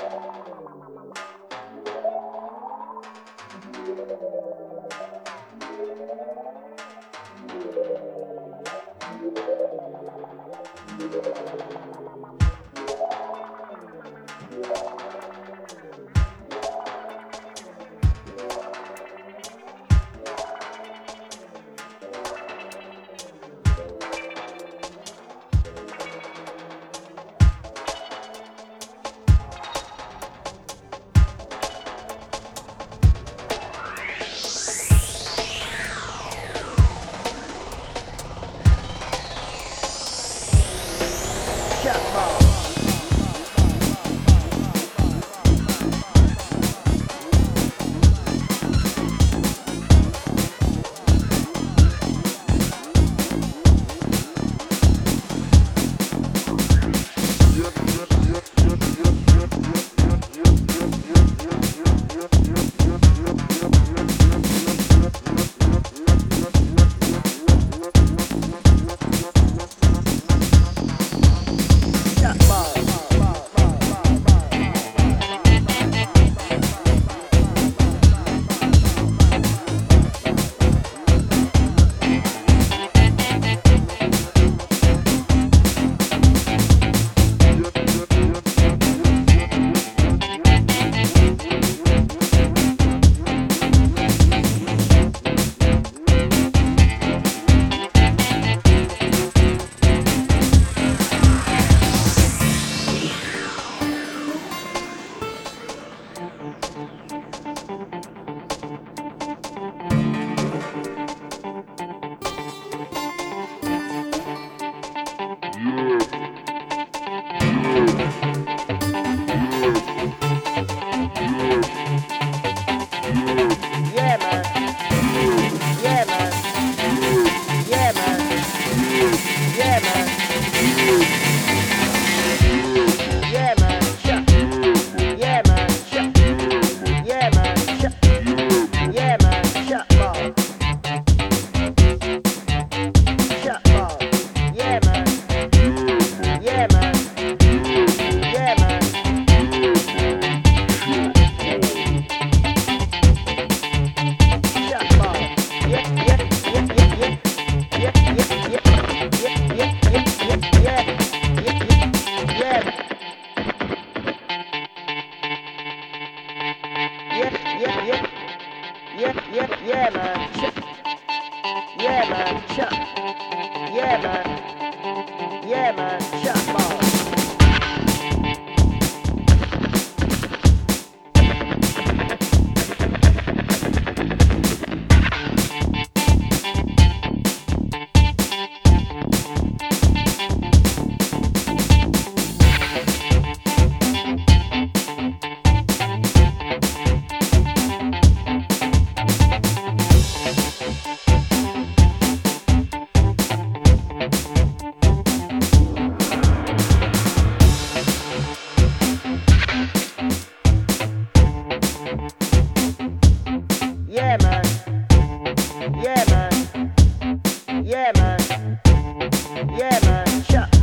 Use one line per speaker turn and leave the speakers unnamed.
Thank you. Yeah, man, shut. Yeah, man. Yeah, man, shut. Yeah, man.